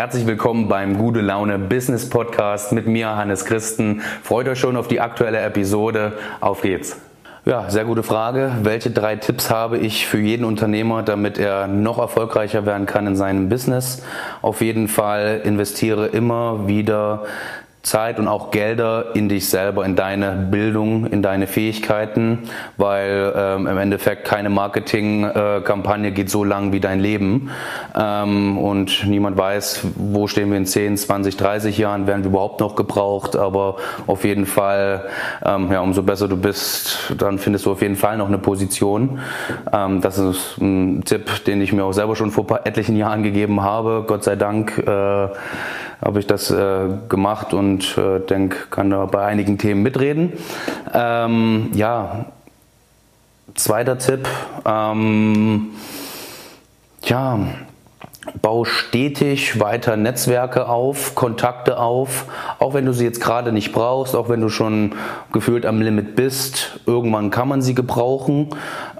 Herzlich willkommen beim Gute Laune Business Podcast mit mir, Hannes Christen. Freut euch schon auf die aktuelle Episode. Auf geht's. Ja, sehr gute Frage. Welche drei Tipps habe ich für jeden Unternehmer, damit er noch erfolgreicher werden kann in seinem Business? Auf jeden Fall investiere immer wieder Zeit und auch Gelder in dich selber, in deine Bildung, in deine Fähigkeiten, weil ähm, im Endeffekt keine Marketingkampagne äh, geht so lang wie dein Leben ähm, und niemand weiß, wo stehen wir in 10, 20, 30 Jahren, werden wir überhaupt noch gebraucht, aber auf jeden Fall, ähm, ja, umso besser du bist, dann findest du auf jeden Fall noch eine Position. Ähm, das ist ein Tipp, den ich mir auch selber schon vor etlichen Jahren gegeben habe, Gott sei Dank. Äh, habe ich das äh, gemacht und äh, denke, kann da bei einigen Themen mitreden. Ähm, ja, zweiter Tipp. Ähm, ja, Bau stetig weiter Netzwerke auf, Kontakte auf, auch wenn du sie jetzt gerade nicht brauchst, auch wenn du schon gefühlt am Limit bist. Irgendwann kann man sie gebrauchen,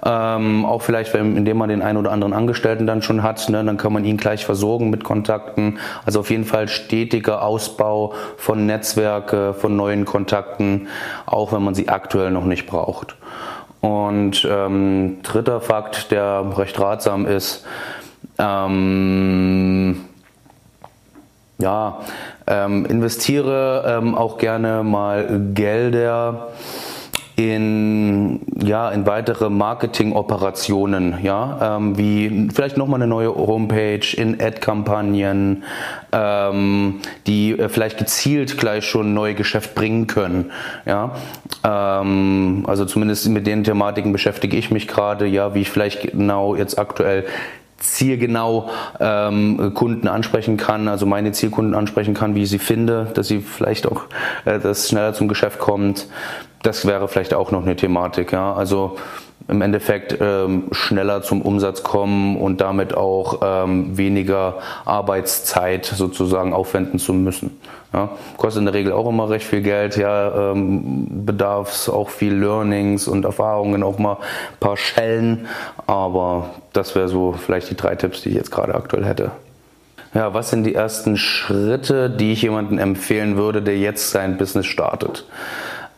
ähm, auch vielleicht, wenn, indem man den einen oder anderen Angestellten dann schon hat, ne, dann kann man ihn gleich versorgen mit Kontakten. Also auf jeden Fall stetiger Ausbau von Netzwerke, von neuen Kontakten, auch wenn man sie aktuell noch nicht braucht. Und ähm, dritter Fakt, der recht ratsam ist, ähm, ja, ähm, investiere ähm, auch gerne mal Gelder in, ja, in weitere Marketingoperationen, ja, ähm, wie vielleicht nochmal eine neue Homepage, in Ad-Kampagnen, ähm, die äh, vielleicht gezielt gleich schon neue Geschäft bringen können, ja. Ähm, also zumindest mit den Thematiken beschäftige ich mich gerade, ja, wie ich vielleicht genau jetzt aktuell zielgenau ähm, Kunden ansprechen kann, also meine Zielkunden ansprechen kann, wie ich sie finde, dass sie vielleicht auch äh, das schneller zum Geschäft kommt. Das wäre vielleicht auch noch eine Thematik, ja. Also im Endeffekt ähm, schneller zum Umsatz kommen und damit auch ähm, weniger Arbeitszeit sozusagen aufwenden zu müssen. Ja, kostet in der Regel auch immer recht viel Geld, ja, ähm, bedarf auch viel Learnings und Erfahrungen, auch mal ein paar Schellen, aber das wäre so vielleicht die drei Tipps, die ich jetzt gerade aktuell hätte. Ja, was sind die ersten Schritte, die ich jemandem empfehlen würde, der jetzt sein Business startet?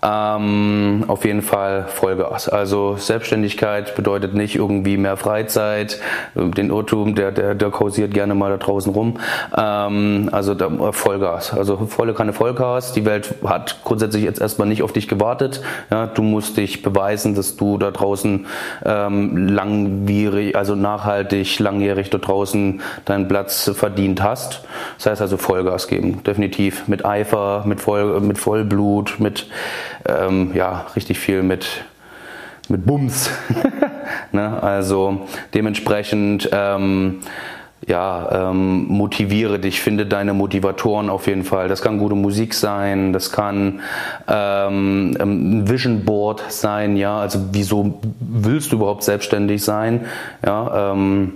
Ähm, auf jeden Fall Vollgas. Also Selbstständigkeit bedeutet nicht irgendwie mehr Freizeit. Den Irrtum, der, der, der kursiert gerne mal da draußen rum. Ähm, also da, Vollgas. Also volle Kanne Vollgas. Die Welt hat grundsätzlich jetzt erstmal nicht auf dich gewartet. Ja, du musst dich beweisen, dass du da draußen ähm, langwierig, also nachhaltig, langjährig da draußen deinen Platz verdient hast. Das heißt also Vollgas geben. Definitiv mit Eifer, mit, Voll, mit Vollblut, mit ähm, ja, richtig viel mit, mit Bums. ne? Also dementsprechend ähm, ja, ähm, motiviere dich, finde deine Motivatoren auf jeden Fall. Das kann gute Musik sein, das kann ähm, ein Vision Board sein, ja, also wieso willst du überhaupt selbstständig sein, ja, ähm,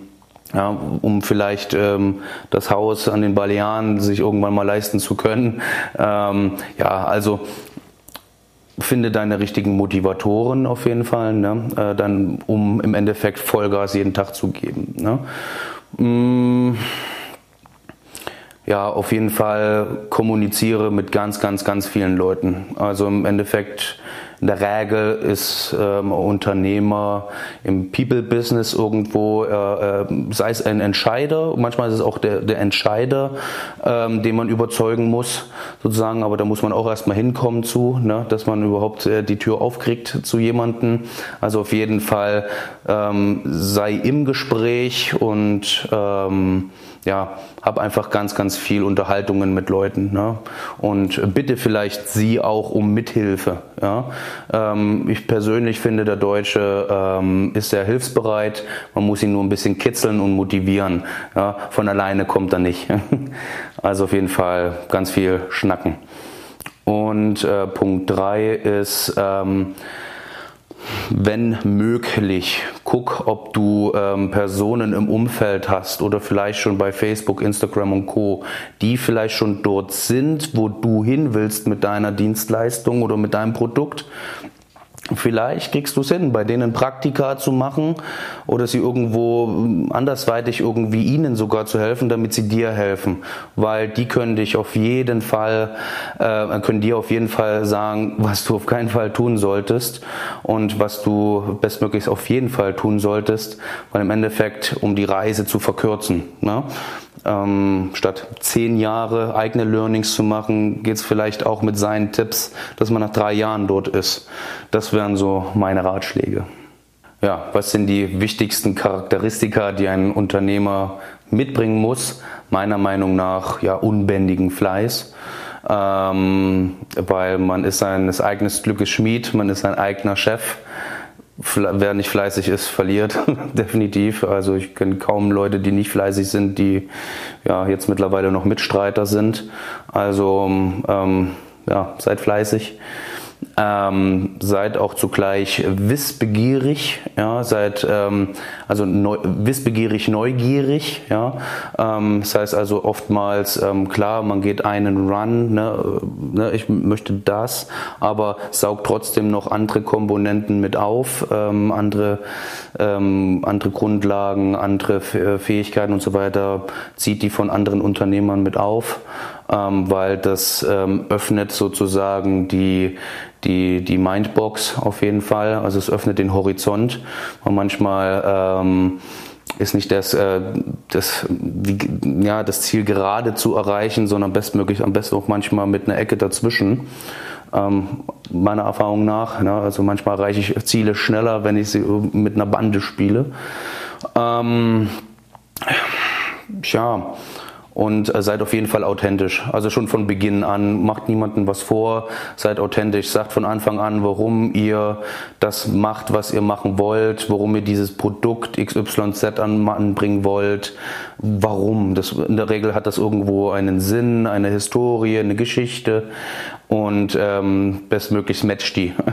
ja, um vielleicht ähm, das Haus an den Balearen sich irgendwann mal leisten zu können. Ähm, ja, also finde deine richtigen Motivatoren auf jeden Fall, ne? äh, dann um im Endeffekt Vollgas jeden Tag zu geben. Ne? Mm, ja, auf jeden Fall kommuniziere mit ganz, ganz, ganz vielen Leuten. Also im Endeffekt in der Regel ist ähm, Unternehmer im People-Business irgendwo, äh, äh, sei es ein Entscheider, manchmal ist es auch der, der Entscheider, ähm, den man überzeugen muss, sozusagen, aber da muss man auch erstmal hinkommen zu, ne, dass man überhaupt äh, die Tür aufkriegt zu jemandem. Also auf jeden Fall ähm, sei im Gespräch und ähm, ja, habe einfach ganz, ganz viel Unterhaltungen mit Leuten. Ne? Und bitte vielleicht Sie auch um Mithilfe. Ja? Ähm, ich persönlich finde, der Deutsche ähm, ist sehr hilfsbereit. Man muss ihn nur ein bisschen kitzeln und motivieren. Von alleine kommt er nicht. also auf jeden Fall ganz viel schnacken. Und äh, Punkt 3 ist, ähm, wenn möglich, guck, ob du ähm, Personen im Umfeld hast oder vielleicht schon bei Facebook, Instagram und Co, die vielleicht schon dort sind, wo du hin willst mit deiner Dienstleistung oder mit deinem Produkt Vielleicht kriegst du es hin, bei denen Praktika zu machen oder sie irgendwo andersweitig irgendwie ihnen sogar zu helfen, damit sie dir helfen. Weil die können dich auf jeden Fall, äh, können dir auf jeden Fall sagen, was du auf keinen Fall tun solltest und was du bestmöglichst auf jeden Fall tun solltest, weil im Endeffekt, um die Reise zu verkürzen. Ne? Ähm, statt zehn Jahre eigene Learnings zu machen, geht es vielleicht auch mit seinen Tipps, dass man nach drei Jahren dort ist. Das wären so meine Ratschläge. Ja, was sind die wichtigsten Charakteristika, die ein Unternehmer mitbringen muss? Meiner Meinung nach ja unbändigen Fleiß. Ähm, weil man ist seines eigenen Glückes Schmied, man ist sein eigener Chef wer nicht fleißig ist, verliert, definitiv. Also ich kenne kaum Leute, die nicht fleißig sind, die ja jetzt mittlerweile noch Mitstreiter sind. Also ähm, ja, seid fleißig. Ähm, seid auch zugleich wissbegierig, ja, seid ähm, also neu, wissbegierig neugierig, ja. Ähm, das heißt also oftmals ähm, klar, man geht einen Run, ne, ne, ich möchte das, aber saugt trotzdem noch andere Komponenten mit auf, ähm, andere ähm, andere Grundlagen, andere Fähigkeiten und so weiter, zieht die von anderen Unternehmern mit auf ähm, weil das ähm, öffnet sozusagen die, die, die Mindbox auf jeden Fall. Also es öffnet den Horizont. Und manchmal ähm, ist nicht das, äh, das, die, ja, das Ziel gerade zu erreichen, sondern bestmöglich, am besten auch manchmal mit einer Ecke dazwischen. Ähm, meiner Erfahrung nach. Ne? Also manchmal erreiche ich Ziele schneller, wenn ich sie mit einer Bande spiele. Ähm, ja, und äh, seid auf jeden Fall authentisch. Also schon von Beginn an, macht niemandem was vor, seid authentisch, sagt von Anfang an, warum ihr das macht, was ihr machen wollt, warum ihr dieses Produkt XYZ anbringen wollt, warum. Das, in der Regel hat das irgendwo einen Sinn, eine Historie, eine Geschichte und ähm, bestmöglichst matcht die.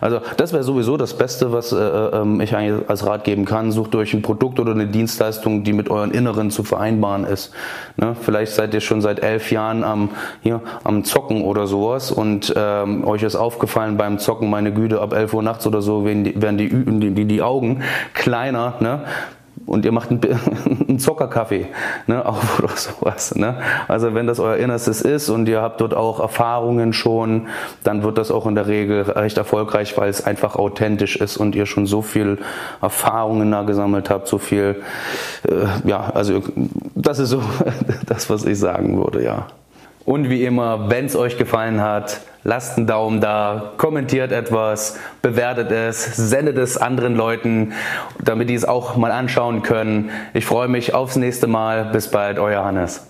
Also das wäre sowieso das Beste, was äh, äh, ähm, ich eigentlich als Rat geben kann. Sucht euch ein Produkt oder eine Dienstleistung, die mit euren Inneren zu vereinbaren ist. Ne? Vielleicht seid ihr schon seit elf Jahren am, hier, am Zocken oder sowas und ähm, euch ist aufgefallen beim Zocken, meine Güte, ab 11 Uhr nachts oder so werden die, werden die, die, die Augen kleiner. Ne? Und ihr macht einen, einen Zuckerkaffee ne, auf oder sowas. Ne? Also wenn das euer Innerstes ist und ihr habt dort auch Erfahrungen schon, dann wird das auch in der Regel recht erfolgreich, weil es einfach authentisch ist und ihr schon so viel Erfahrungen da gesammelt habt, so viel, äh, ja, also das ist so das, was ich sagen würde, ja. Und wie immer, wenn es euch gefallen hat, lasst einen Daumen da, kommentiert etwas, bewertet es, sendet es anderen Leuten, damit die es auch mal anschauen können. Ich freue mich aufs nächste Mal. Bis bald, euer Hannes.